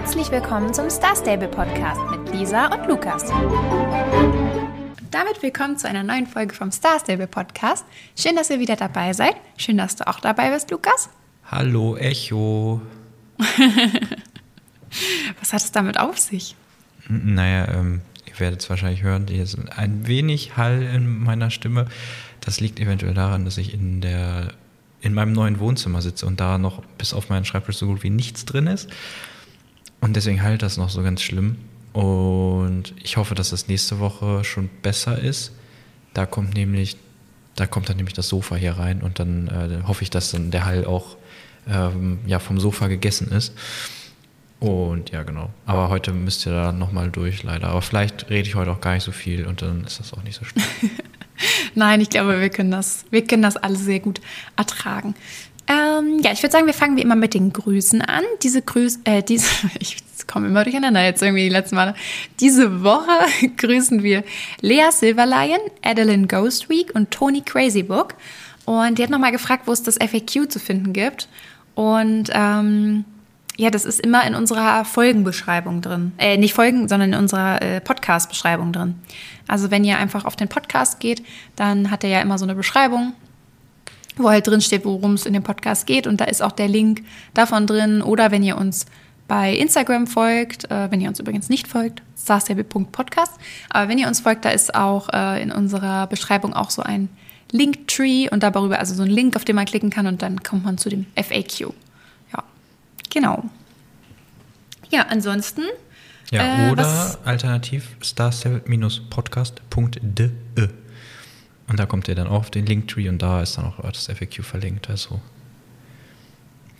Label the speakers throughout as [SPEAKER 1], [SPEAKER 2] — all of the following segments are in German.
[SPEAKER 1] Herzlich willkommen zum Star Stable Podcast mit Lisa und Lukas. Damit willkommen zu einer neuen Folge vom Star Stable Podcast. Schön, dass ihr wieder dabei seid. Schön, dass du auch dabei bist, Lukas.
[SPEAKER 2] Hallo, Echo.
[SPEAKER 1] Was hat es damit auf sich?
[SPEAKER 2] Naja, ähm, ihr werdet es wahrscheinlich hören, hier ist ein wenig Hall in meiner Stimme. Das liegt eventuell daran, dass ich in der in meinem neuen Wohnzimmer sitze und da noch bis auf meinen Schreibtisch so gut wie nichts drin ist. Und deswegen halt das noch so ganz schlimm. Und ich hoffe, dass das nächste Woche schon besser ist. Da kommt nämlich, da kommt dann nämlich das Sofa hier rein und dann äh, hoffe ich, dass dann der Hall auch ähm, ja, vom Sofa gegessen ist. Und ja, genau. Aber heute müsst ihr da nochmal durch, leider. Aber vielleicht rede ich heute auch gar nicht so viel und dann ist das auch nicht so schlimm.
[SPEAKER 1] Nein, ich glaube, wir können das, wir können das alle sehr gut ertragen. Ähm, ja, ich würde sagen, wir fangen wie immer mit den Grüßen an. Diese Grüße, äh, diese, ich komme immer durcheinander jetzt irgendwie die letzten Male. Diese Woche grüßen wir Lea Silverlion, Adeline Ghost Week und Tony Crazybook. Und die hat nochmal gefragt, wo es das FAQ zu finden gibt. Und ähm, ja, das ist immer in unserer Folgenbeschreibung drin. Äh, nicht Folgen, sondern in unserer äh, Podcast-Beschreibung drin. Also wenn ihr einfach auf den Podcast geht, dann hat er ja immer so eine Beschreibung, wo halt drin steht, worum es in dem Podcast geht. Und da ist auch der Link davon drin. Oder wenn ihr uns bei Instagram folgt, äh, wenn ihr uns übrigens nicht folgt, starstable.podcast. Aber wenn ihr uns folgt, da ist auch äh, in unserer Beschreibung auch so ein Linktree und darüber, also so ein Link, auf den man klicken kann und dann kommt man zu dem FAQ. Ja, genau. Ja, ansonsten.
[SPEAKER 2] Ja,
[SPEAKER 1] äh,
[SPEAKER 2] oder alternativ starstable-podcast.de. Und da kommt ihr dann auch auf den Linktree und da ist dann auch das FAQ verlinkt. Also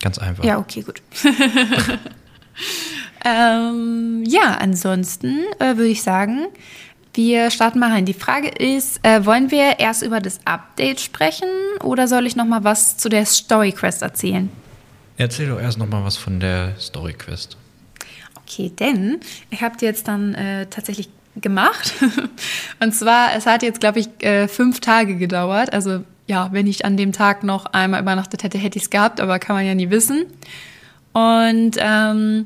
[SPEAKER 2] ganz einfach.
[SPEAKER 1] Ja, okay, gut. ähm, ja, ansonsten äh, würde ich sagen, wir starten mal rein. Die Frage ist, äh, wollen wir erst über das Update sprechen oder soll ich noch mal was zu der Story Quest erzählen?
[SPEAKER 2] Erzähl doch erst nochmal was von der Story Quest.
[SPEAKER 1] Okay, denn ich habe die jetzt dann äh, tatsächlich gemacht. Und zwar, es hat jetzt, glaube ich, äh, fünf Tage gedauert. Also ja, wenn ich an dem Tag noch einmal übernachtet hätte, hätte ich es gehabt, aber kann man ja nie wissen. Und ähm,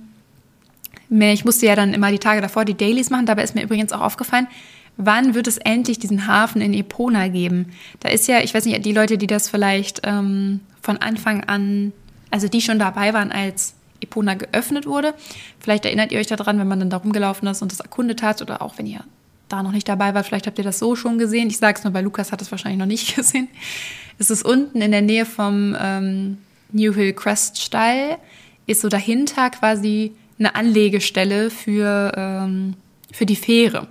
[SPEAKER 1] ich musste ja dann immer die Tage davor die Dailies machen. Dabei ist mir übrigens auch aufgefallen, wann wird es endlich diesen Hafen in Epona geben? Da ist ja, ich weiß nicht, die Leute, die das vielleicht ähm, von Anfang an, also die schon dabei waren, als Epona geöffnet wurde. Vielleicht erinnert ihr euch daran, wenn man dann da rumgelaufen ist und das erkundet hat oder auch wenn ihr da noch nicht dabei wart, vielleicht habt ihr das so schon gesehen. Ich sage es nur, weil Lukas hat es wahrscheinlich noch nicht gesehen. Es ist unten in der Nähe vom ähm, New Hill Crest Stall, ist so dahinter quasi eine Anlegestelle für, ähm, für die Fähre.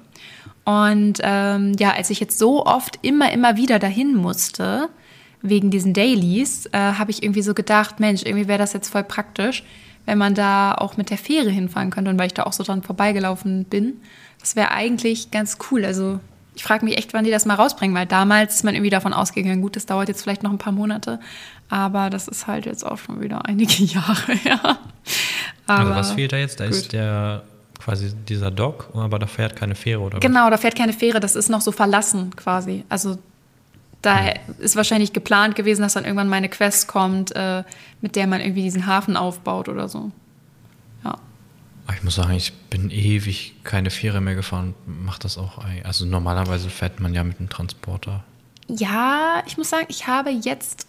[SPEAKER 1] Und ähm, ja, als ich jetzt so oft immer, immer wieder dahin musste, wegen diesen Dailies, äh, habe ich irgendwie so gedacht, Mensch, irgendwie wäre das jetzt voll praktisch, wenn man da auch mit der Fähre hinfahren könnte und weil ich da auch so dran vorbeigelaufen bin. Das wäre eigentlich ganz cool. Also ich frage mich echt, wann die das mal rausbringen, weil damals ist man irgendwie davon ausgegangen, gut, das dauert jetzt vielleicht noch ein paar Monate, aber das ist halt jetzt auch schon wieder einige Jahre, ja.
[SPEAKER 2] Also
[SPEAKER 1] Aber
[SPEAKER 2] was fehlt da jetzt? Da
[SPEAKER 1] gut.
[SPEAKER 2] ist der quasi dieser Dock, aber da fährt keine Fähre oder was?
[SPEAKER 1] Genau, da fährt keine Fähre, das ist noch so verlassen quasi. Also da ist wahrscheinlich geplant gewesen, dass dann irgendwann mal eine Quest kommt, äh, mit der man irgendwie diesen Hafen aufbaut oder so. Ja.
[SPEAKER 2] Aber Ich muss sagen, ich bin ewig keine Fähre mehr gefahren. Macht das auch. Also normalerweise fährt man ja mit einem Transporter.
[SPEAKER 1] Ja, ich muss sagen, ich habe jetzt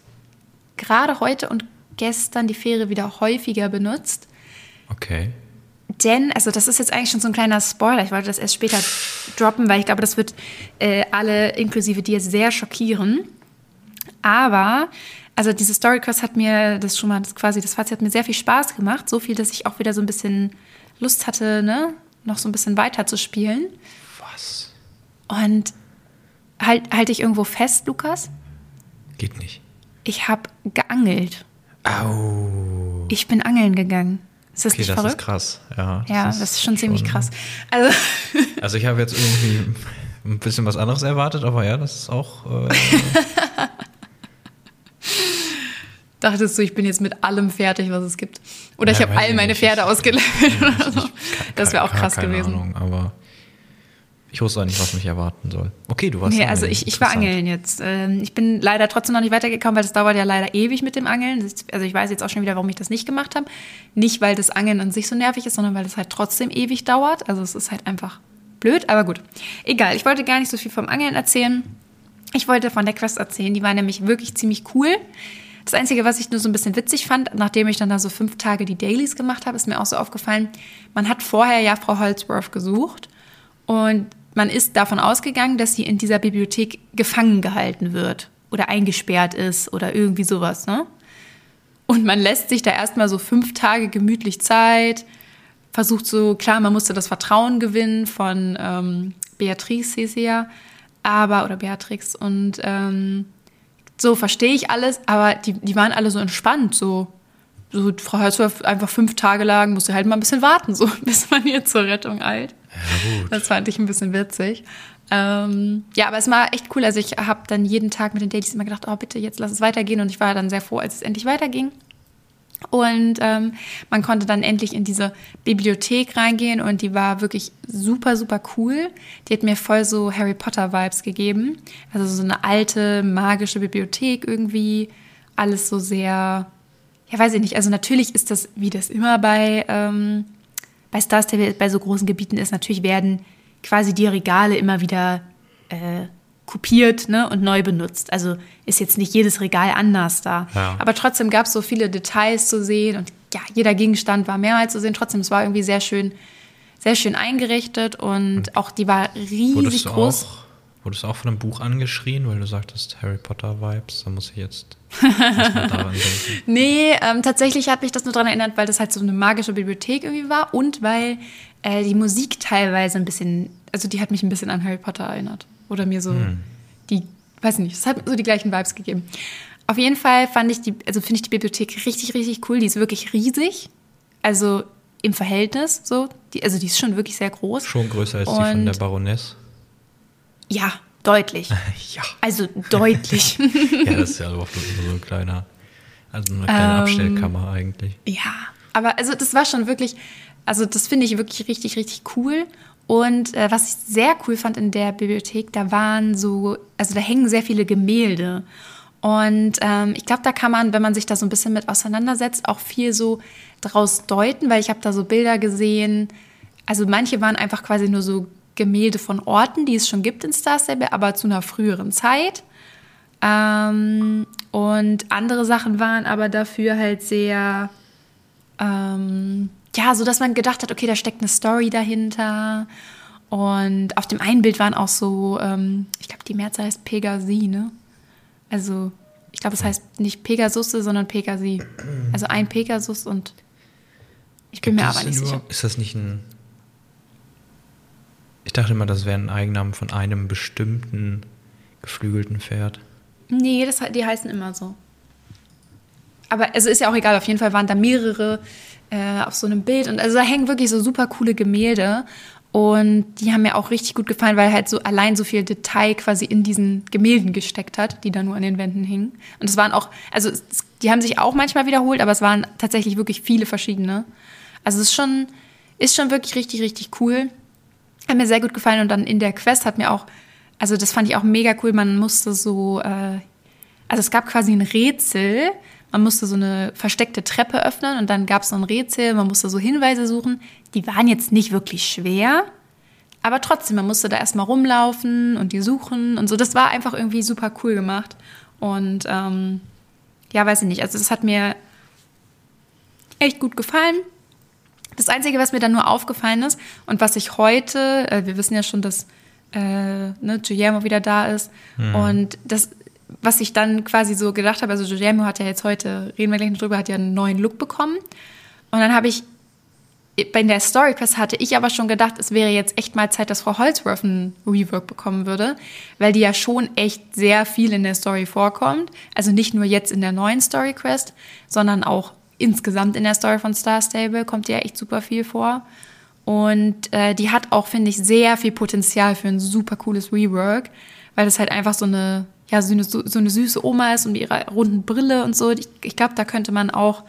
[SPEAKER 1] gerade heute und gestern die Fähre wieder häufiger benutzt.
[SPEAKER 2] Okay.
[SPEAKER 1] Denn, also das ist jetzt eigentlich schon so ein kleiner Spoiler, ich wollte das erst später droppen, weil ich glaube, das wird äh, alle inklusive dir sehr schockieren. Aber, also diese Story Quest hat mir, das schon mal das quasi, das Fazit hat mir sehr viel Spaß gemacht. So viel, dass ich auch wieder so ein bisschen Lust hatte, ne, noch so ein bisschen weiter zu spielen.
[SPEAKER 2] Was?
[SPEAKER 1] Und halt, halte ich irgendwo fest, Lukas?
[SPEAKER 2] Geht nicht.
[SPEAKER 1] Ich habe geangelt.
[SPEAKER 2] Au.
[SPEAKER 1] Ich bin angeln gegangen. Ist das
[SPEAKER 2] Okay,
[SPEAKER 1] nicht
[SPEAKER 2] das
[SPEAKER 1] verrückt?
[SPEAKER 2] ist krass. Ja,
[SPEAKER 1] ja, das ist schon ziemlich krass. Also,
[SPEAKER 2] Also ich habe jetzt irgendwie ein bisschen was anderes erwartet, aber ja, das ist auch. Äh,
[SPEAKER 1] dachtest du, ich bin jetzt mit allem fertig, was es gibt. Oder ich
[SPEAKER 2] Ja,
[SPEAKER 1] habe
[SPEAKER 2] weiß
[SPEAKER 1] all
[SPEAKER 2] ich
[SPEAKER 1] meine. Pferde ausgelevelt oder so. Das wäre auch krass
[SPEAKER 2] keine
[SPEAKER 1] gewesen.
[SPEAKER 2] Ahnung, aber Ich wusste auch nicht, was mich erwarten soll. Okay, du warst
[SPEAKER 1] Nee, also ich, ich war angeln jetzt. Ähm, Ich bin leider trotzdem noch nicht weitergekommen, weil das dauert ja leider ewig mit dem Angeln. Also ich weiß jetzt auch schon wieder, warum ich das nicht gemacht habe. Nicht, weil das Angeln an sich so nervig ist, sondern weil es halt trotzdem ewig dauert. Also es ist halt einfach blöd, aber gut. Egal, ich wollte gar nicht so viel vom Angeln erzählen. Ich wollte von der Quest erzählen. Die war nämlich wirklich ziemlich cool. Das Einzige, was ich nur so ein bisschen witzig fand, nachdem ich dann da so fünf Tage die Dailies gemacht habe, ist mir auch so aufgefallen, man hat vorher ja Frau Holzworth gesucht und man ist davon ausgegangen, dass sie in dieser Bibliothek gefangen gehalten wird oder eingesperrt ist oder irgendwie sowas, ne? Und man lässt sich da erstmal so fünf Tage gemütlich Zeit, versucht so, klar, man musste das Vertrauen gewinnen von ähm, Beatrice ja, aber, oder Beatrix, und ähm, so verstehe ich alles, aber die, die waren alle so entspannt, so. So, Frau Holzworth einfach fünf Tage lang, musste halt mal ein bisschen warten, so, bis man ihr zur Rettung eilt.
[SPEAKER 2] Gut.
[SPEAKER 1] Das fand ich ein bisschen witzig. Ähm, ja, aber es war echt cool. Also ich habe dann jeden Tag mit den Dailies immer gedacht, oh bitte, jetzt lass es weitergehen. Und ich war dann sehr froh, als es endlich weiterging. Und ähm, man konnte dann endlich in diese Bibliothek reingehen und die war wirklich super, super cool. Die hat mir voll so Harry Potter-Vibes gegeben. Also so eine alte, magische Bibliothek irgendwie. Alles so sehr, ja, weiß ich nicht. Also natürlich ist das, wie das immer bei, ähm, bei Star Stable bei so großen Gebieten ist, natürlich werden quasi die Regale immer wieder äh, kopiert ne, und neu benutzt. Also ist jetzt nicht jedes Regal anders da.
[SPEAKER 2] Ja.
[SPEAKER 1] Aber trotzdem gab es so viele Details zu sehen und ja, jeder Gegenstand war mehrmals zu sehen. Trotzdem, es war irgendwie sehr schön, sehr schön eingerichtet und auch die war riesig groß.
[SPEAKER 2] auch, wurdest du auch von einem Buch angeschrien, weil du sagtest Harry Potter Vibes? Da muss ich jetzt.
[SPEAKER 1] Nee, ähm, tatsächlich hat mich das nur daran erinnert, weil das halt so eine magische Bibliothek irgendwie war und weil äh, die Musik teilweise ein bisschen, also die hat mich ein bisschen an Harry Potter erinnert. Oder mir so die, weiß nicht, es hat so die gleichen Vibes gegeben. Auf jeden Fall fand ich die, also finde ich die Bibliothek richtig, richtig cool. Die ist wirklich riesig. Also im Verhältnis so. Die, also die ist schon wirklich sehr groß.
[SPEAKER 2] Schon größer als die von
[SPEAKER 1] Und-
[SPEAKER 2] der Baroness.
[SPEAKER 1] Ja, deutlich.
[SPEAKER 2] Ja.
[SPEAKER 1] Also deutlich.
[SPEAKER 2] Ja, das ist ja auch nur so ein kleiner, also eine kleine
[SPEAKER 1] Ähm,
[SPEAKER 2] Abstellkammer eigentlich.
[SPEAKER 1] Ja, aber also das war schon wirklich, also das finde ich wirklich richtig, richtig cool. Und äh, was ich sehr cool fand in der Bibliothek, da waren so, also da hängen sehr viele Gemälde. Und ähm, ich glaube, da kann man, wenn man sich da so ein bisschen mit auseinandersetzt, auch viel so draus deuten, weil ich habe da so Bilder gesehen. Also manche waren einfach quasi nur so Gemälde von Orten, die es schon gibt in Star Stable, aber zu einer früheren Zeit. Ähm, und andere Sachen waren aber dafür halt sehr, ähm, ja, so dass man gedacht hat, okay, da steckt eine Story dahinter. Und auf dem einen Bild waren auch so, ähm, ich glaube, die Mehrzahl heißt Pegasi, ne? Also, ich glaube, es heißt nicht Pegasusse, sondern Pegasi. Also ein Pegasus und ich bin
[SPEAKER 2] Gibt
[SPEAKER 1] mir aber nicht
[SPEAKER 2] denn
[SPEAKER 1] sicher.
[SPEAKER 2] Ist das nicht ein. Ich dachte immer, das wäre ein Eigennamen von einem bestimmten geflügelten Pferd.
[SPEAKER 1] Nee, das, die heißen immer so. Aber also ist ja auch egal, auf jeden Fall waren da mehrere äh, auf so einem Bild. Und also da hängen wirklich so super coole Gemälde. Und die haben mir auch richtig gut gefallen, weil halt so allein so viel Detail quasi in diesen Gemälden gesteckt hat, die da nur an den Wänden hingen. Und es waren auch, also es, die haben sich auch manchmal wiederholt, aber es waren tatsächlich wirklich viele verschiedene. Also es ist schon, ist schon wirklich richtig, richtig cool. Hat mir sehr gut gefallen und dann in der Quest hat mir auch, also das fand ich auch mega cool, man musste so, äh, also es gab quasi ein Rätsel, man musste so eine versteckte Treppe öffnen und dann gab es so ein Rätsel, man musste so Hinweise suchen. Die waren jetzt nicht wirklich schwer, aber trotzdem, man musste da erstmal rumlaufen und die suchen und so. Das war einfach irgendwie super cool gemacht. Und ähm, ja, weiß ich nicht, also das hat mir echt gut gefallen. Das Einzige, was mir dann nur aufgefallen ist und was ich heute, äh, wir wissen ja schon, dass äh, ne, Guillermo wieder da ist und das, was ich dann quasi so gedacht habe, also Guillermo hat ja jetzt heute, reden wir gleich noch drüber, hat ja einen neuen Look bekommen und dann habe ich bei der Story Quest hatte ich aber schon gedacht, es wäre jetzt echt mal Zeit, dass Frau Holzworth einen Rework bekommen würde, weil die ja schon echt sehr viel in der Story vorkommt. Also nicht nur jetzt in der neuen Story Quest, sondern auch insgesamt in der Story von Star Stable kommt ja echt super viel vor. Und äh, die hat auch, finde ich, sehr viel Potenzial für ein super cooles Rework, weil das halt einfach so eine, ja, so eine, so eine süße Oma ist und mit ihrer runden Brille und so. Ich, ich glaube, da könnte man auch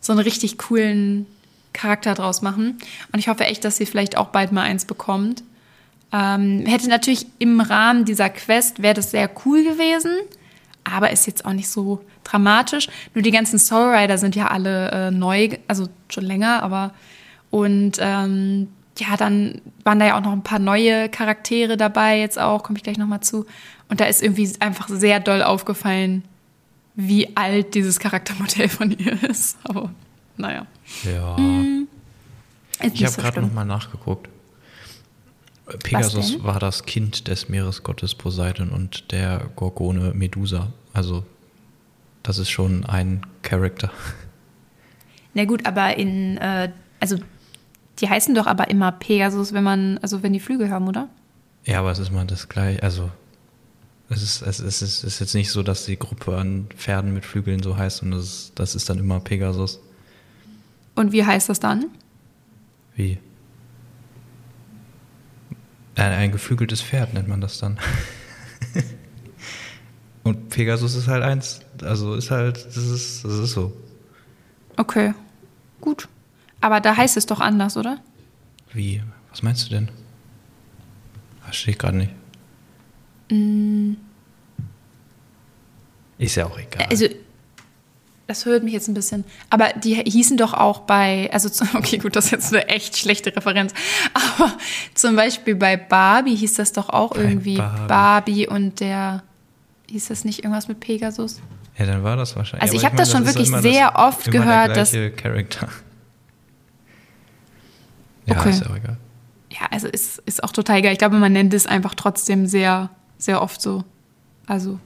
[SPEAKER 1] so einen richtig coolen Charakter draus machen. Und ich hoffe echt, dass sie vielleicht auch bald mal eins bekommt. Ähm, hätte natürlich im Rahmen dieser Quest wäre das sehr cool gewesen, aber ist jetzt auch nicht so dramatisch. Nur die ganzen Soul Rider sind ja alle äh, neu, also schon länger, aber und ähm, ja, dann waren da ja auch noch ein paar neue Charaktere dabei, jetzt auch, komme ich gleich nochmal zu. Und da ist irgendwie einfach sehr doll aufgefallen, wie alt dieses Charaktermodell von ihr ist. Aber naja.
[SPEAKER 2] Ja. Hm, ich habe so gerade nochmal nachgeguckt. Pegasus war das Kind des Meeresgottes Poseidon und der Gorgone Medusa. Also, das ist schon ein Charakter.
[SPEAKER 1] Na gut, aber in, äh, also die heißen doch aber immer Pegasus, wenn man, also wenn die Flügel haben, oder?
[SPEAKER 2] Ja, aber es ist mal das gleiche. Also es ist, es ist, es ist jetzt nicht so, dass die Gruppe an Pferden mit Flügeln so heißt und das das ist dann immer Pegasus.
[SPEAKER 1] Und wie heißt das dann?
[SPEAKER 2] Wie? Ein, ein geflügeltes Pferd nennt man das dann. und Pegasus ist halt eins. Also ist halt, das ist, das ist so.
[SPEAKER 1] Okay, gut. Aber da heißt es doch anders, oder?
[SPEAKER 2] Wie? Was meinst du denn? Verstehe ich gerade nicht.
[SPEAKER 1] Mm.
[SPEAKER 2] Ist ja auch egal.
[SPEAKER 1] Also, das hört mich jetzt ein bisschen. Aber die hießen doch auch bei, also okay, gut, das ist jetzt eine echt schlechte Referenz. Aber zum Beispiel bei Barbie hieß das doch auch bei irgendwie Barbie. Barbie. und der, hieß das nicht irgendwas mit Pegasus?
[SPEAKER 2] Ja, dann war das wahrscheinlich.
[SPEAKER 1] Also ich habe das schon wirklich sehr oft gehört, dass.
[SPEAKER 2] Charakter.
[SPEAKER 1] Ja, okay. ist auch egal. Ja, also ist, ist auch total egal. Ich glaube, man nennt es einfach trotzdem sehr, sehr oft so. Also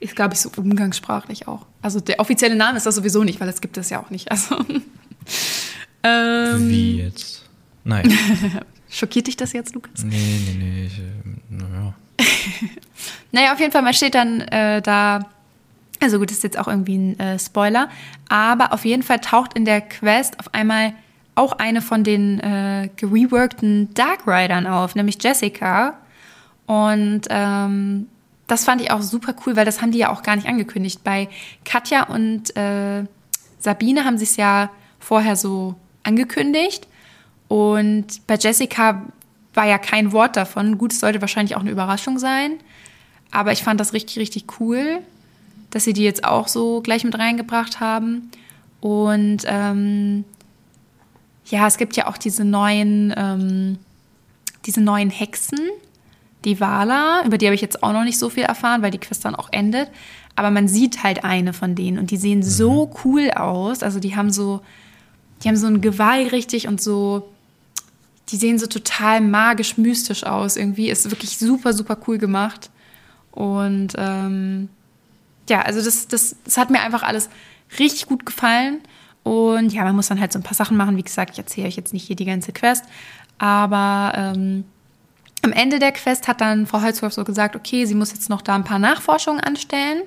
[SPEAKER 1] ist, glaube ich, so umgangssprachlich auch. Also der offizielle Name ist das sowieso nicht, weil das gibt es ja auch nicht. Also,
[SPEAKER 2] ähm, Wie jetzt? Nein.
[SPEAKER 1] Schockiert dich das jetzt, Lukas?
[SPEAKER 2] Nee, nee, nee. Ich, äh, naja.
[SPEAKER 1] naja, auf jeden Fall, man steht dann äh, da. Also gut, das ist jetzt auch irgendwie ein äh, Spoiler. Aber auf jeden Fall taucht in der Quest auf einmal auch eine von den äh, gereworkten Dark Riders auf, nämlich Jessica. Und ähm, das fand ich auch super cool, weil das haben die ja auch gar nicht angekündigt. Bei Katja und äh, Sabine haben sie es ja vorher so angekündigt. Und bei Jessica war ja kein Wort davon. Gut, es sollte wahrscheinlich auch eine Überraschung sein. Aber ich fand das richtig, richtig cool, dass sie die jetzt auch so gleich mit reingebracht haben. Und ähm, ja, es gibt ja auch diese neuen, ähm, diese neuen Hexen, die Wala, über die habe ich jetzt auch noch nicht so viel erfahren, weil die Quest dann auch endet. Aber man sieht halt eine von denen und die sehen mhm. so cool aus. Also die haben so, die haben so ein Geweih richtig und so, die sehen so total magisch, mystisch aus. Irgendwie ist wirklich super, super cool gemacht. Und ähm, ja, also das, das, das hat mir einfach alles richtig gut gefallen. Und ja, man muss dann halt so ein paar Sachen machen. Wie gesagt, ich erzähle euch jetzt nicht hier die ganze Quest. Aber ähm, am Ende der Quest hat dann Frau Holzwolf so gesagt, okay, sie muss jetzt noch da ein paar Nachforschungen anstellen.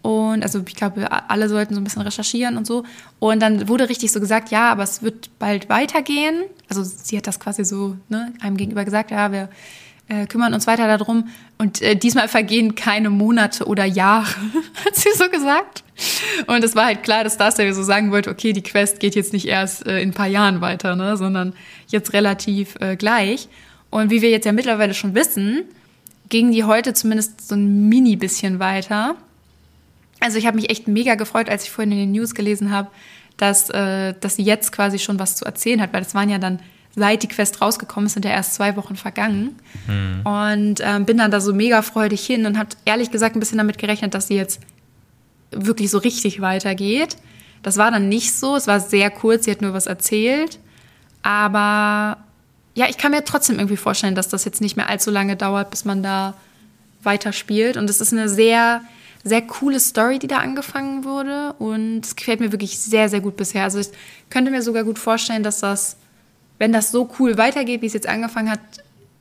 [SPEAKER 1] Und also ich glaube, alle sollten so ein bisschen recherchieren und so. Und dann wurde richtig so gesagt, ja, aber es wird bald weitergehen. Also sie hat das quasi so ne, einem gegenüber gesagt, ja, wir äh, kümmern uns weiter darum. Und äh, diesmal vergehen keine Monate oder Jahre, hat sie so gesagt. Und es war halt klar, dass das ja so sagen wollte, okay, die Quest geht jetzt nicht erst äh, in ein paar Jahren weiter, ne, sondern jetzt relativ äh, gleich. Und wie wir jetzt ja mittlerweile schon wissen, ging die heute zumindest so ein mini bisschen weiter. Also ich habe mich echt mega gefreut, als ich vorhin in den News gelesen habe, dass, äh, dass sie jetzt quasi schon was zu erzählen hat, weil das waren ja dann seit die Quest rausgekommen ist, sind ja erst zwei Wochen vergangen. Mhm. Und ähm, bin dann da so mega freudig hin und habe ehrlich gesagt ein bisschen damit gerechnet, dass sie jetzt wirklich so richtig weitergeht. Das war dann nicht so. Es war sehr kurz, sie hat nur was erzählt. Aber ja, ich kann mir trotzdem irgendwie vorstellen, dass das jetzt nicht mehr allzu lange dauert, bis man da weiterspielt. Und es ist eine sehr, sehr coole Story, die da angefangen wurde. Und es gefällt mir wirklich sehr, sehr gut bisher. Also ich könnte mir sogar gut vorstellen, dass das wenn das so cool weitergeht, wie es jetzt angefangen hat,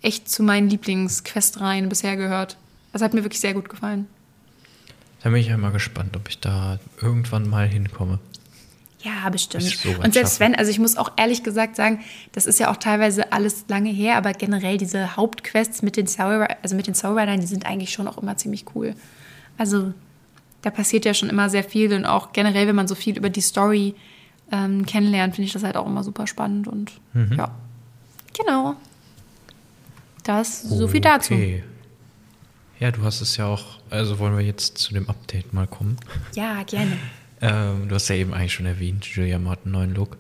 [SPEAKER 1] echt zu meinen Lieblingsquestreihen bisher gehört. Das hat mir wirklich sehr gut gefallen.
[SPEAKER 2] Da bin ich ja mal gespannt, ob ich da irgendwann mal hinkomme.
[SPEAKER 1] Ja, bestimmt. Und selbst wenn, also ich muss auch ehrlich gesagt sagen, das ist ja auch teilweise alles lange her, aber generell diese Hauptquests mit den Soul, also mit den Soulridern, die sind eigentlich schon auch immer ziemlich cool. Also da passiert ja schon immer sehr viel und auch generell, wenn man so viel über die Story ähm, kennenlernen, finde ich das halt auch immer super spannend und mhm. ja, genau. Das so viel dazu.
[SPEAKER 2] Okay. Ja, du hast es ja auch, also wollen wir jetzt zu dem Update mal kommen.
[SPEAKER 1] Ja, gerne.
[SPEAKER 2] Ähm, du hast ja eben eigentlich schon erwähnt, Julia hat einen neuen Look.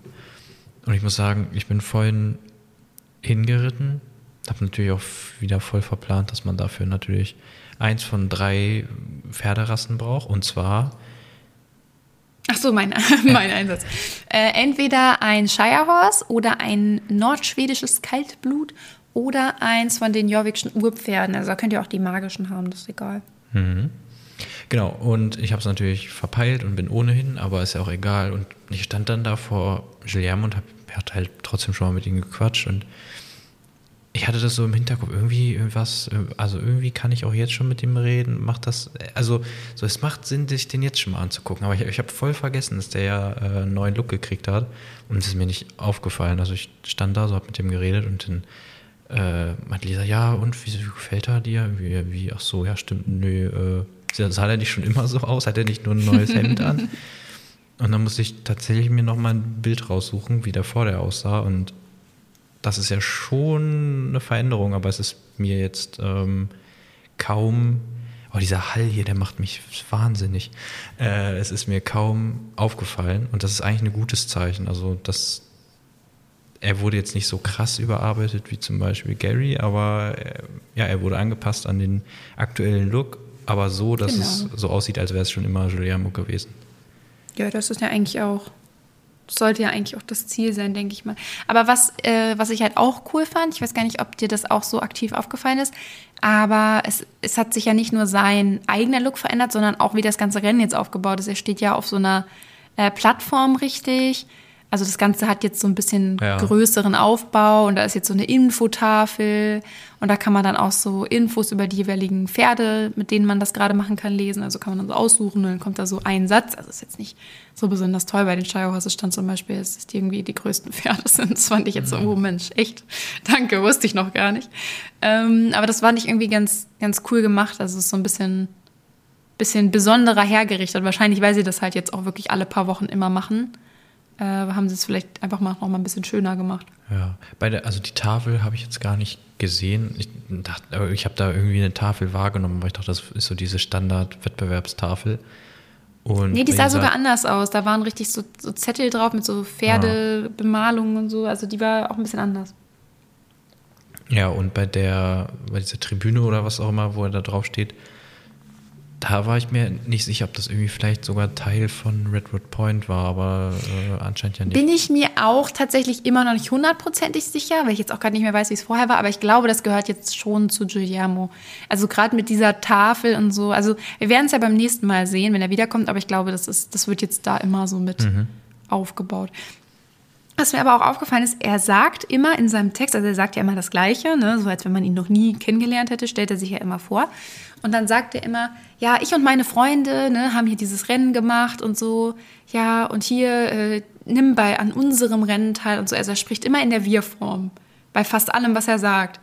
[SPEAKER 2] Und ich muss sagen, ich bin vorhin hingeritten, habe natürlich auch wieder voll verplant, dass man dafür natürlich eins von drei Pferderassen braucht. Und zwar.
[SPEAKER 1] Ach so, mein, mein Einsatz. Äh, entweder ein Shirehorse oder ein nordschwedisches Kaltblut oder eins von den jorvikschen Urpferden. Also da könnt ihr auch die magischen haben, das ist egal.
[SPEAKER 2] Mhm. Genau, und ich habe es natürlich verpeilt und bin ohnehin, aber ist ja auch egal. Und ich stand dann da vor Guillermo und habe halt trotzdem schon mal mit ihm gequatscht und ich hatte das so im Hinterkopf, irgendwie irgendwas, also irgendwie kann ich auch jetzt schon mit ihm reden, macht das, also so, es macht Sinn, sich den jetzt schon mal anzugucken, aber ich, ich habe voll vergessen, dass der ja äh, einen neuen Look gekriegt hat und es ist mir nicht aufgefallen, also ich stand da, so habe mit dem geredet und dann äh, meinte Lisa, ja und, wie, wie gefällt er dir? Wie, wie, ach so, ja stimmt, nö, äh, sah er nicht schon immer so aus, hat er nicht nur ein neues Hemd an? Und dann musste ich tatsächlich mir nochmal ein Bild raussuchen, wie der vor der aussah und das ist ja schon eine Veränderung, aber es ist mir jetzt ähm, kaum, oh, dieser Hall hier, der macht mich wahnsinnig. Äh, es ist mir kaum aufgefallen und das ist eigentlich ein gutes Zeichen. Also, das, er wurde jetzt nicht so krass überarbeitet wie zum Beispiel Gary, aber äh, ja, er wurde angepasst an den aktuellen Look, aber so, dass genau. es so aussieht, als wäre es schon immer Giuliano gewesen.
[SPEAKER 1] Ja, das ist ja eigentlich auch sollte ja eigentlich auch das Ziel sein, denke ich mal. Aber was, äh, was ich halt auch cool fand, ich weiß gar nicht, ob dir das auch so aktiv aufgefallen ist, aber es, es hat sich ja nicht nur sein eigener Look verändert, sondern auch wie das ganze Rennen jetzt aufgebaut ist. Er steht ja auf so einer äh, Plattform richtig. Also das Ganze hat jetzt so ein bisschen ja. größeren Aufbau und da ist jetzt so eine Infotafel und da kann man dann auch so Infos über die jeweiligen Pferde, mit denen man das gerade machen kann, lesen. Also kann man dann so aussuchen und dann kommt da so ein Satz. Also ist jetzt nicht so besonders toll. Bei den Shire stand zum Beispiel, dass es irgendwie die größten Pferde sind. Das fand ich jetzt so, oh Mensch, echt, danke, wusste ich noch gar nicht. Ähm, aber das fand ich irgendwie ganz, ganz cool gemacht. Also es ist so ein bisschen, bisschen besonderer hergerichtet. Wahrscheinlich, weil sie das halt jetzt auch wirklich alle paar Wochen immer machen äh, haben sie es vielleicht einfach mal noch mal ein bisschen schöner gemacht.
[SPEAKER 2] Ja, bei der, also die Tafel habe ich jetzt gar nicht gesehen. Ich, dachte, ich habe da irgendwie eine Tafel wahrgenommen, weil ich dachte, das ist so diese Standard-Wettbewerbstafel.
[SPEAKER 1] Und nee, die sah sogar anders aus. Da waren richtig so, so Zettel drauf mit so Pferdebemalungen und so. Also die war auch ein bisschen anders.
[SPEAKER 2] Ja, und bei der, bei dieser Tribüne oder was auch immer, wo er da drauf steht, da war ich mir nicht sicher, ob das irgendwie vielleicht sogar Teil von Redwood Point war, aber äh, anscheinend ja nicht.
[SPEAKER 1] Bin ich mir auch tatsächlich immer noch nicht hundertprozentig sicher, weil ich jetzt auch gerade nicht mehr weiß, wie es vorher war, aber ich glaube, das gehört jetzt schon zu Guillermo. Also gerade mit dieser Tafel und so. Also wir werden es ja beim nächsten Mal sehen, wenn er wiederkommt, aber ich glaube, das, ist, das wird jetzt da immer so mit mhm. aufgebaut. Was mir aber auch aufgefallen ist, er sagt immer in seinem Text, also er sagt ja immer das Gleiche, ne? so als wenn man ihn noch nie kennengelernt hätte, stellt er sich ja immer vor. Und dann sagt er immer, ja, ich und meine Freunde ne, haben hier dieses Rennen gemacht und so, ja, und hier äh, nimm bei an unserem Rennen teil und so. Also er spricht immer in der Wir-Form bei fast allem, was er sagt.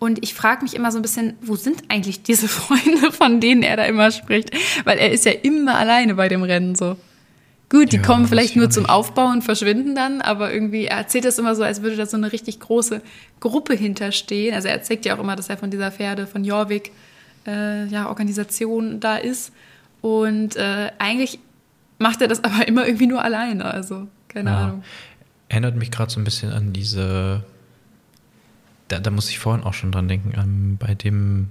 [SPEAKER 1] Und ich frage mich immer so ein bisschen, wo sind eigentlich diese Freunde, von denen er da immer spricht? Weil er ist ja immer alleine bei dem Rennen so. Gut, die ja, kommen vielleicht nur zum Aufbau und verschwinden dann, aber irgendwie, er erzählt das immer so, als würde da so eine richtig große Gruppe hinterstehen. Also er erzählt ja auch immer, dass er von dieser Pferde von Jorvik äh, ja, Organisation da ist. Und äh, eigentlich macht er das aber immer irgendwie nur alleine. Also, keine ja. Ahnung.
[SPEAKER 2] Erinnert mich gerade so ein bisschen an diese. Da, da muss ich vorhin auch schon dran denken, um, bei dem,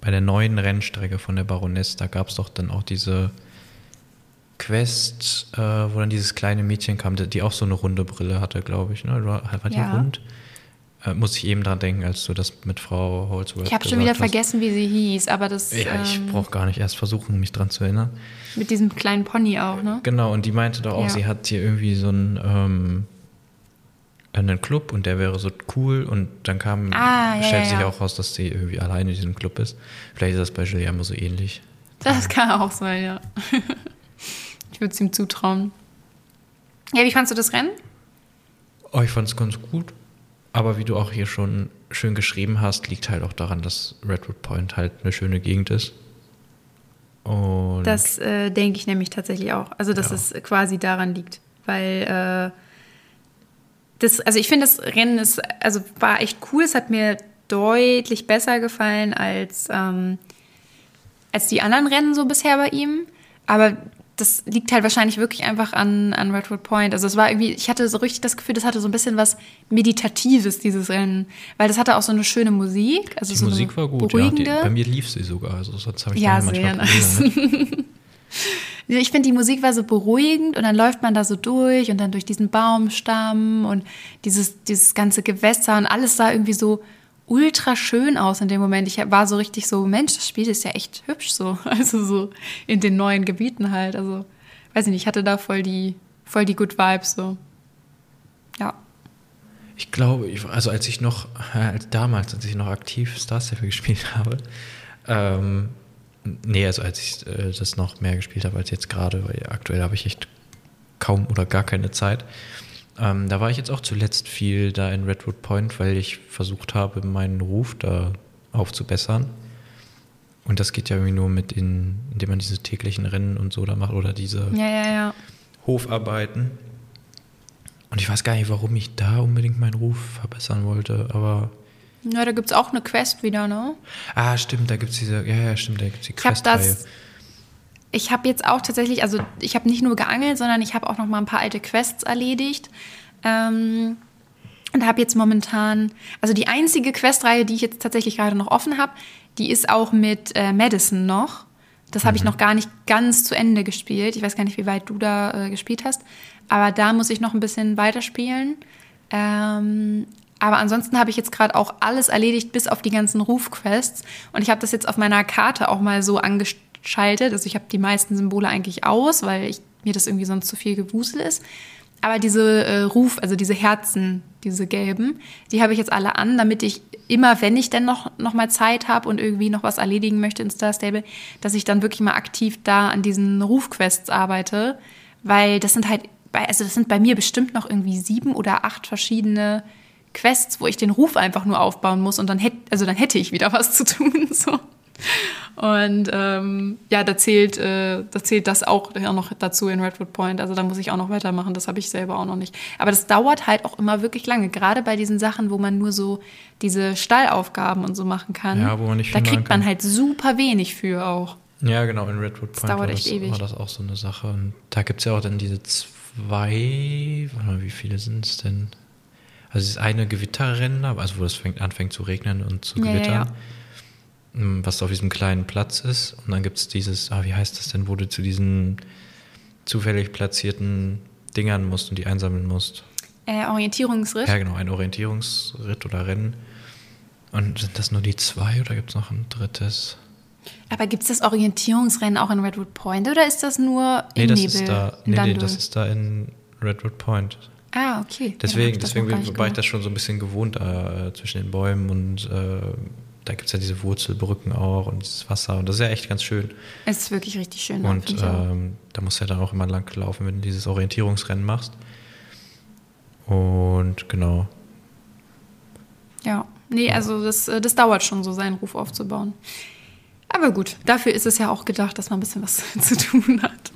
[SPEAKER 2] bei der neuen Rennstrecke von der Baroness, da gab es doch dann auch diese Quest, äh, wo dann dieses kleine Mädchen kam, die auch so eine runde Brille hatte, glaube ich. Ne? War, war die ja. rund? Äh, muss ich eben dran denken, als du das mit Frau Holzworth
[SPEAKER 1] Ich habe schon wieder hast. vergessen, wie sie hieß, aber das.
[SPEAKER 2] Ja, ich ähm, brauche gar nicht erst versuchen, mich dran zu erinnern.
[SPEAKER 1] Mit diesem kleinen Pony auch, ne?
[SPEAKER 2] Genau, und die meinte doch auch, ja. sie hat hier irgendwie so einen, ähm, einen Club und der wäre so cool und dann kam, ah, ja, stellt sich auch raus, dass sie irgendwie alleine in diesem Club ist. Vielleicht ist das bei Juliano so ähnlich.
[SPEAKER 1] Das kann auch sein, ja. ich würde es ihm zutrauen. Ja, wie fandest du das Rennen?
[SPEAKER 2] Oh, ich fand es ganz gut. Aber wie du auch hier schon schön geschrieben hast, liegt halt auch daran, dass Redwood Point halt eine schöne Gegend ist.
[SPEAKER 1] Und das äh, denke ich nämlich tatsächlich auch. Also, dass ja. es quasi daran liegt. Weil äh, das, also ich finde, das Rennen ist, also war echt cool. Es hat mir deutlich besser gefallen als, ähm, als die anderen Rennen so bisher bei ihm. Aber das liegt halt wahrscheinlich wirklich einfach an, an Redwood Point. Also es war irgendwie, ich hatte so richtig das Gefühl, das hatte so ein bisschen was Meditatives, dieses Rennen. Weil das hatte auch so eine schöne Musik. Also
[SPEAKER 2] die
[SPEAKER 1] so
[SPEAKER 2] Musik war gut, ja. Die, bei mir lief sie sogar. Also sonst habe ich
[SPEAKER 1] ja, sehr nice. ich finde, die Musik war so beruhigend und dann läuft man da so durch und dann durch diesen Baumstamm und dieses, dieses ganze Gewässer und alles sah irgendwie so ultra schön aus in dem Moment. Ich war so richtig so, Mensch, das Spiel ist ja echt hübsch so. Also so in den neuen Gebieten halt. Also, weiß ich nicht, ich hatte da voll die, voll die Good Vibes so. Ja.
[SPEAKER 2] Ich glaube, also als ich noch, als damals, als ich noch aktiv Star Stable gespielt habe, ähm, nee, also als ich äh, das noch mehr gespielt habe als jetzt gerade, weil aktuell habe ich echt kaum oder gar keine Zeit. Ähm, da war ich jetzt auch zuletzt viel da in Redwood Point, weil ich versucht habe, meinen Ruf da aufzubessern. Und das geht ja irgendwie nur mit, in, indem man diese täglichen Rennen und so da macht oder diese
[SPEAKER 1] ja, ja, ja.
[SPEAKER 2] Hofarbeiten. Und ich weiß gar nicht, warum ich da unbedingt meinen Ruf verbessern wollte, aber.
[SPEAKER 1] Ja, da gibt es auch eine Quest wieder, ne?
[SPEAKER 2] Ah, stimmt, da gibt es diese, ja, ja, stimmt, da gibt es die
[SPEAKER 1] Quest. Ich habe das, ich habe jetzt auch tatsächlich, also ich habe nicht nur geangelt, sondern ich habe auch noch mal ein paar alte Quests erledigt. Ähm, und habe jetzt momentan, also die einzige Questreihe, die ich jetzt tatsächlich gerade noch offen habe, die ist auch mit äh, Madison noch. Das habe ich mhm. noch gar nicht ganz zu Ende gespielt. Ich weiß gar nicht, wie weit du da äh, gespielt hast. Aber da muss ich noch ein bisschen weiterspielen. Ähm, aber ansonsten habe ich jetzt gerade auch alles erledigt, bis auf die ganzen Rufquests. Und ich habe das jetzt auf meiner Karte auch mal so angestellt schaltet. Also ich habe die meisten Symbole eigentlich aus, weil ich, mir das irgendwie sonst zu viel Gewusel ist. Aber diese äh, Ruf, also diese Herzen, diese gelben, die habe ich jetzt alle an, damit ich immer, wenn ich denn noch, noch mal Zeit habe und irgendwie noch was erledigen möchte in Star Stable, dass ich dann wirklich mal aktiv da an diesen Rufquests arbeite. Weil das sind halt, also das sind bei mir bestimmt noch irgendwie sieben oder acht verschiedene Quests, wo ich den Ruf einfach nur aufbauen muss und dann hätte, also dann hätte ich wieder was zu tun. So. Und ähm, ja, da zählt, äh, da zählt das auch noch dazu in Redwood Point. Also da muss ich auch noch weitermachen. Das habe ich selber auch noch nicht. Aber das dauert halt auch immer wirklich lange. Gerade bei diesen Sachen, wo man nur so diese Stallaufgaben und so machen kann.
[SPEAKER 2] Ja, wo man nicht
[SPEAKER 1] Da kriegt man halt super wenig für auch.
[SPEAKER 2] Ja, genau. In Redwood Point
[SPEAKER 1] das dauert echt
[SPEAKER 2] das,
[SPEAKER 1] ewig.
[SPEAKER 2] war das auch so eine Sache. Und da gibt es ja auch dann diese zwei, warte mal, wie viele sind es denn? Also es ist eine Gewitterrennen, also wo es fängt, anfängt zu regnen und zu gewittern. Ja, ja. Ähm, was auf diesem kleinen Platz ist. Und dann gibt es dieses, ah, wie heißt das denn, wo du zu diesen zufällig platzierten Dingern musst und die einsammeln musst.
[SPEAKER 1] Äh, Orientierungsritt?
[SPEAKER 2] Ja, genau, ein Orientierungsritt oder Rennen. Und sind das nur die zwei oder gibt es noch ein drittes?
[SPEAKER 1] Aber gibt es das Orientierungsrennen auch in Redwood Point oder ist das nur in nee, das
[SPEAKER 2] Nebel? Ist da, nee, nee, das ist da in Redwood Point.
[SPEAKER 1] Ah, okay.
[SPEAKER 2] Deswegen, deswegen war ich das schon so ein bisschen gewohnt äh, zwischen den Bäumen und äh, da gibt es ja diese Wurzelbrücken auch und dieses Wasser und das ist ja echt ganz schön.
[SPEAKER 1] Es ist wirklich richtig schön.
[SPEAKER 2] Und ähm, da musst du ja dann auch immer lang laufen, wenn du dieses Orientierungsrennen machst. Und genau.
[SPEAKER 1] Ja, nee, also das, äh, das dauert schon so, seinen Ruf aufzubauen. Aber gut, dafür ist es ja auch gedacht, dass man ein bisschen was zu tun hat.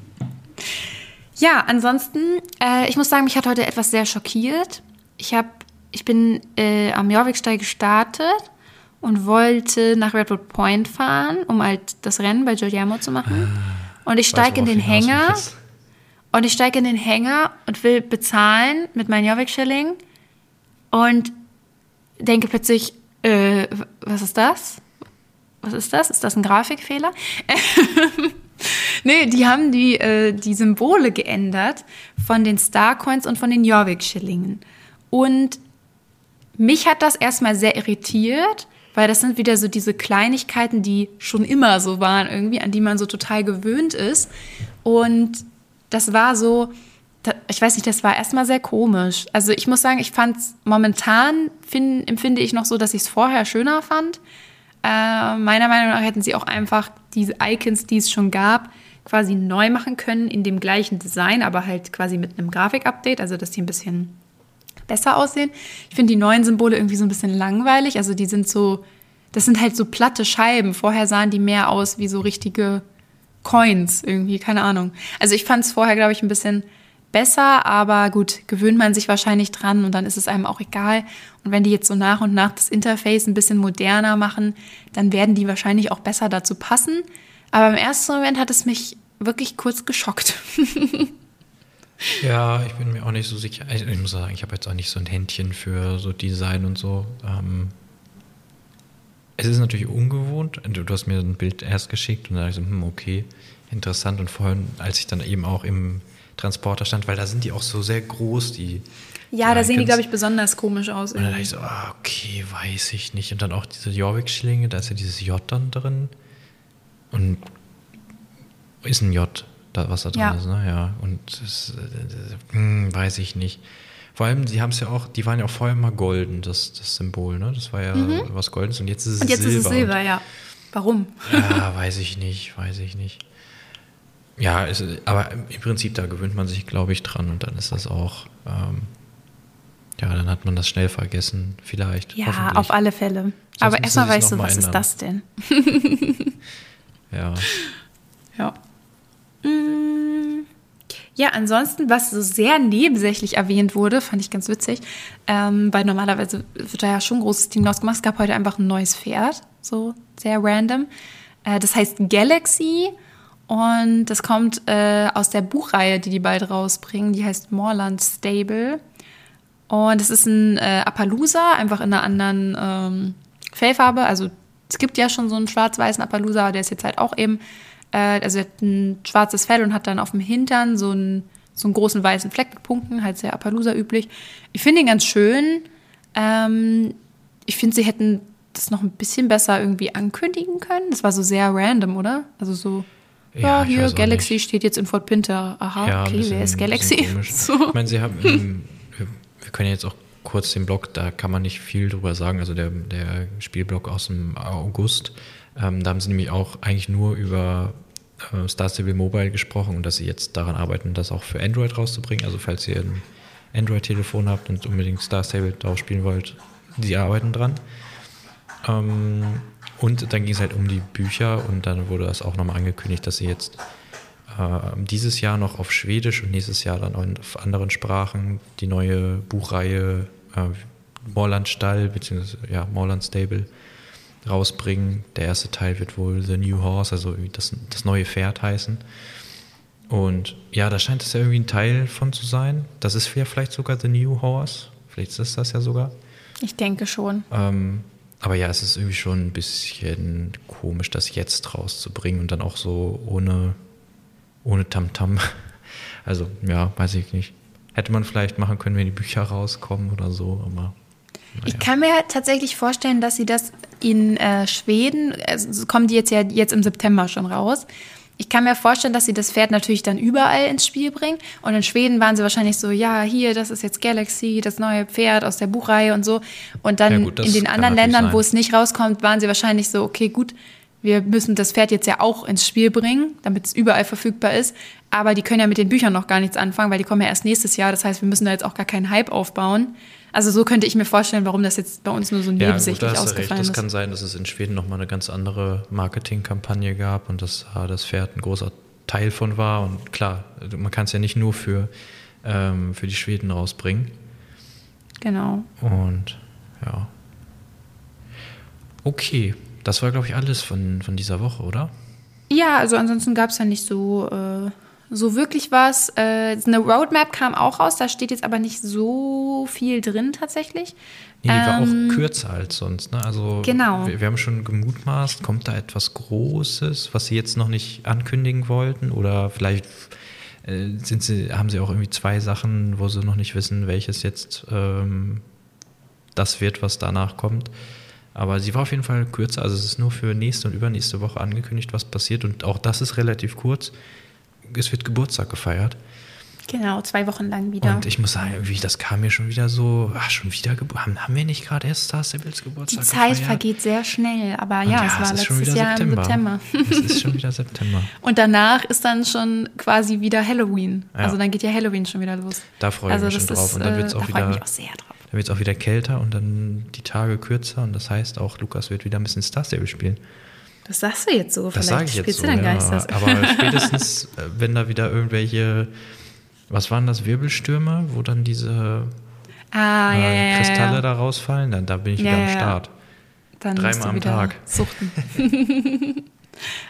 [SPEAKER 1] Ja, ansonsten, äh, ich muss sagen, mich hat heute etwas sehr schockiert. Ich habe, ich bin äh, am Jorviksteig gestartet und wollte nach Redwood Point fahren, um halt das Rennen bei Giuliano zu machen. Ah, und ich steige in den Hänger und ich steige in den Hänger und will bezahlen mit meinem Jobbik-Schilling und denke plötzlich, äh, was ist das? Was ist das? Ist das ein Grafikfehler? nee, die haben die, äh, die Symbole geändert von den Starcoins und von den Jorvik-Schillingen. Und mich hat das erstmal sehr irritiert, weil das sind wieder so diese Kleinigkeiten, die schon immer so waren irgendwie, an die man so total gewöhnt ist. Und das war so, ich weiß nicht, das war erstmal sehr komisch. Also ich muss sagen, ich fand es momentan, find, empfinde ich noch so, dass ich es vorher schöner fand. Äh, meiner Meinung nach hätten sie auch einfach diese Icons, die es schon gab, quasi neu machen können in dem gleichen Design, aber halt quasi mit einem Grafik-Update, also dass die ein bisschen besser aussehen. Ich finde die neuen Symbole irgendwie so ein bisschen langweilig. Also die sind so, das sind halt so platte Scheiben. Vorher sahen die mehr aus wie so richtige Coins irgendwie, keine Ahnung. Also ich fand es vorher, glaube ich, ein bisschen besser, aber gut, gewöhnt man sich wahrscheinlich dran und dann ist es einem auch egal. Und wenn die jetzt so nach und nach das Interface ein bisschen moderner machen, dann werden die wahrscheinlich auch besser dazu passen. Aber im ersten Moment hat es mich wirklich kurz geschockt.
[SPEAKER 2] ja, ich bin mir auch nicht so sicher. Ich muss sagen, ich habe jetzt auch nicht so ein Händchen für so Design und so. Ähm, es ist natürlich ungewohnt. Du, du, hast mir ein Bild erst geschickt und da dachte ich so, hm, okay, interessant. Und vorhin, als ich dann eben auch im Transporter stand, weil da sind die auch so sehr groß, die.
[SPEAKER 1] Ja, da sehen die, glaube ich, besonders komisch aus.
[SPEAKER 2] Und dann dachte ich so, ah, okay, weiß ich nicht. Und dann auch diese Jorvik-Schlinge, da ist ja dieses J dann drin. Und ist ein J, da, was da drin ja. ist, ne? Ja. Und das, äh, hm, weiß ich nicht. Vor allem, die haben es ja auch, die waren ja auch vorher mal golden, das, das Symbol, ne? Das war ja mhm. was Goldenes und jetzt ist es und jetzt Silber. Jetzt ist es Silber,
[SPEAKER 1] ja. Warum?
[SPEAKER 2] Ja, weiß ich nicht, weiß ich nicht. Ja, ist, aber im Prinzip, da gewöhnt man sich, glaube ich, dran und dann ist das auch, ähm, ja, dann hat man das schnell vergessen, vielleicht.
[SPEAKER 1] Ja, auf alle Fälle. Sonst aber erstmal weißt du, was ändern. ist das denn?
[SPEAKER 2] ja.
[SPEAKER 1] Ja. Mm. Ja, ansonsten, was so sehr nebensächlich erwähnt wurde, fand ich ganz witzig, ähm, weil normalerweise wird da ja schon ein großes Team ausgemacht. Es gab heute einfach ein neues Pferd, so sehr random. Äh, das heißt Galaxy und das kommt äh, aus der Buchreihe, die die bald rausbringen. Die heißt Moorland Stable. Und es ist ein äh, Appaloosa, einfach in einer anderen ähm, Fellfarbe. Also es gibt ja schon so einen schwarz-weißen Appaloosa, der ist jetzt halt auch eben, äh, also er hat ein schwarzes Fell und hat dann auf dem Hintern so einen, so einen großen weißen Fleck mit Punkten, halt sehr Appaloosa üblich. Ich finde ihn ganz schön. Ähm, ich finde, sie hätten das noch ein bisschen besser irgendwie ankündigen können. Das war so sehr random, oder? Also so ja, ja hier, Galaxy steht jetzt in Fort Pinter. Aha, ja, okay, bisschen, wer ist Galaxy?
[SPEAKER 2] So. Ich meine, sie haben, ähm, wir, wir können jetzt auch kurz den Blog, da kann man nicht viel drüber sagen, also der, der Spielblock aus dem August, ähm, da haben sie nämlich auch eigentlich nur über äh, Star Stable Mobile gesprochen und dass sie jetzt daran arbeiten, das auch für Android rauszubringen. Also falls ihr ein Android-Telefon habt und unbedingt Star Stable drauf spielen wollt, sie arbeiten dran. Ähm, und dann ging es halt um die Bücher und dann wurde das auch nochmal angekündigt, dass sie jetzt äh, dieses Jahr noch auf Schwedisch und nächstes Jahr dann auf anderen Sprachen die neue Buchreihe äh, Morland Stall bzw. ja, Morland Stable rausbringen. Der erste Teil wird wohl The New Horse, also das, das neue Pferd heißen. Und ja, da scheint es ja irgendwie ein Teil von zu sein. Das ist ja vielleicht sogar The New Horse. Vielleicht ist das ja sogar.
[SPEAKER 1] Ich denke schon.
[SPEAKER 2] Ähm, aber ja, es ist irgendwie schon ein bisschen komisch, das jetzt rauszubringen und dann auch so ohne, ohne Tamtam. -Tam. Also, ja, weiß ich nicht. Hätte man vielleicht machen können, wenn die Bücher rauskommen oder so, aber.
[SPEAKER 1] Ich kann mir tatsächlich vorstellen, dass sie das in äh, Schweden, also kommen die jetzt ja jetzt im September schon raus, ich kann mir vorstellen, dass sie das Pferd natürlich dann überall ins Spiel bringen. Und in Schweden waren sie wahrscheinlich so, ja, hier, das ist jetzt Galaxy, das neue Pferd aus der Buchreihe und so. Und dann ja, gut, in den anderen Ländern, sein. wo es nicht rauskommt, waren sie wahrscheinlich so, okay, gut, wir müssen das Pferd jetzt ja auch ins Spiel bringen, damit es überall verfügbar ist. Aber die können ja mit den Büchern noch gar nichts anfangen, weil die kommen ja erst nächstes Jahr. Das heißt, wir müssen da jetzt auch gar keinen Hype aufbauen. Also so könnte ich mir vorstellen, warum das jetzt bei uns nur so nebensächlich ja, ausgefallen
[SPEAKER 2] ist. Das kann sein, dass es in Schweden nochmal eine ganz andere Marketingkampagne gab und dass das Pferd ein großer Teil von war. Und klar, man kann es ja nicht nur für, ähm, für die Schweden rausbringen.
[SPEAKER 1] Genau.
[SPEAKER 2] Und ja. Okay, das war, glaube ich, alles von, von dieser Woche, oder?
[SPEAKER 1] Ja, also ansonsten gab es ja nicht so... Äh so wirklich was. Äh, eine Roadmap kam auch raus, da steht jetzt aber nicht so viel drin tatsächlich.
[SPEAKER 2] Nee, die ähm, war auch ähm, kürzer als sonst. Ne? Also
[SPEAKER 1] genau.
[SPEAKER 2] Wir, wir, haben schon gemutmaßt, kommt da etwas Großes, was Sie jetzt noch nicht ankündigen wollten? Oder vielleicht äh, sind Sie, haben Sie auch irgendwie zwei Sachen, wo Sie noch nicht wissen, welches jetzt ähm, das wird, was danach kommt? Aber sie war auf jeden Fall kürzer. Also es ist nur für nächste und übernächste Woche angekündigt, was passiert. Und auch das ist relativ kurz es wird Geburtstag gefeiert.
[SPEAKER 1] Genau, zwei Wochen lang wieder.
[SPEAKER 2] Und ich muss sagen, irgendwie, das kam mir schon wieder so, ach, schon wieder Geburtstag. Haben, wir nicht gerade erst Star Stables Geburtstag
[SPEAKER 1] Die Zeit gefeiert? vergeht sehr schnell, aber ja, ja, es war letztes Jahr September. im September.
[SPEAKER 2] Es ist schon wieder September.
[SPEAKER 1] Und danach ist dann schon quasi wieder Halloween. Ja. Also dann geht ja Halloween schon wieder los.
[SPEAKER 2] Da freue ich also mich schon drauf. und dann wird es auch wieder. Mich auch sehr drauf. Dann wird es auch wieder kälter und dann die Tage kürzer und das heißt auch, Lukas wird wieder ein bisschen Star Stable spielen.
[SPEAKER 1] Das sagst du jetzt so.
[SPEAKER 2] Das ich jetzt so, du dann ja. Aber spätestens, äh, wenn da wieder irgendwelche Was waren das? Wirbelstürme, wo dann diese
[SPEAKER 1] Ah,
[SPEAKER 2] äh,
[SPEAKER 1] ja,
[SPEAKER 2] Kristalle
[SPEAKER 1] ja.
[SPEAKER 2] da rausfallen? Dann, da bin ich wieder am. Start.
[SPEAKER 1] Dann
[SPEAKER 2] Dreimal am Tag.
[SPEAKER 1] Suchten.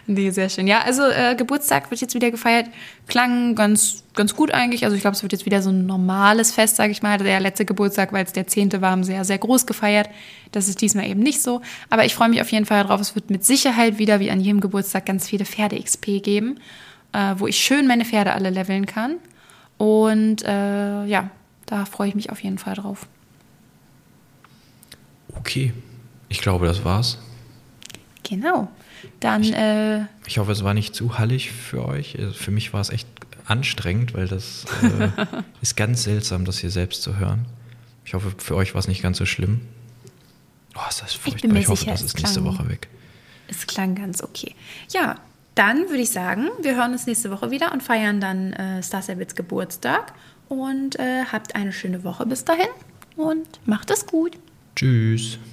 [SPEAKER 1] nee, sehr schön. Ja, also äh, Geburtstag wird jetzt wieder gefeiert. Klang ganz, ganz gut eigentlich. Also ich glaube, es wird jetzt wieder so ein normales Fest, sage ich mal. Der letzte Geburtstag, weil es der zehnte war, haben sie ja sehr groß gefeiert. Das ist diesmal eben nicht so. Aber ich freue mich auf jeden Fall drauf. Es wird mit Sicherheit wieder, wie an jedem Geburtstag, ganz viele Pferde-XP geben, äh, wo ich schön meine Pferde alle leveln kann. Und äh, ja, da freue ich mich auf jeden Fall drauf.
[SPEAKER 2] Okay. Ich glaube, das war's.
[SPEAKER 1] Genau. Dann, äh,
[SPEAKER 2] Ich hoffe, es war nicht zu hallig für euch. Also Für mich war es echt anstrengend, weil das äh, ist ganz seltsam, das hier selbst zu hören. Ich hoffe, für euch war es nicht ganz so schlimm. Oh, ist das
[SPEAKER 1] bin
[SPEAKER 2] furchtbar.
[SPEAKER 1] mir
[SPEAKER 2] Ich, hoffe,
[SPEAKER 1] sicher,
[SPEAKER 2] das ist nächste
[SPEAKER 1] klang-
[SPEAKER 2] Woche weg.
[SPEAKER 1] Es klang ganz okay. Ja, dann würde ich sagen, wir hören uns nächste Woche wieder und feiern dann äh, Star Savits Geburtstag. Und äh, habt eine schöne Woche bis dahin und macht es gut.
[SPEAKER 2] Tschüss.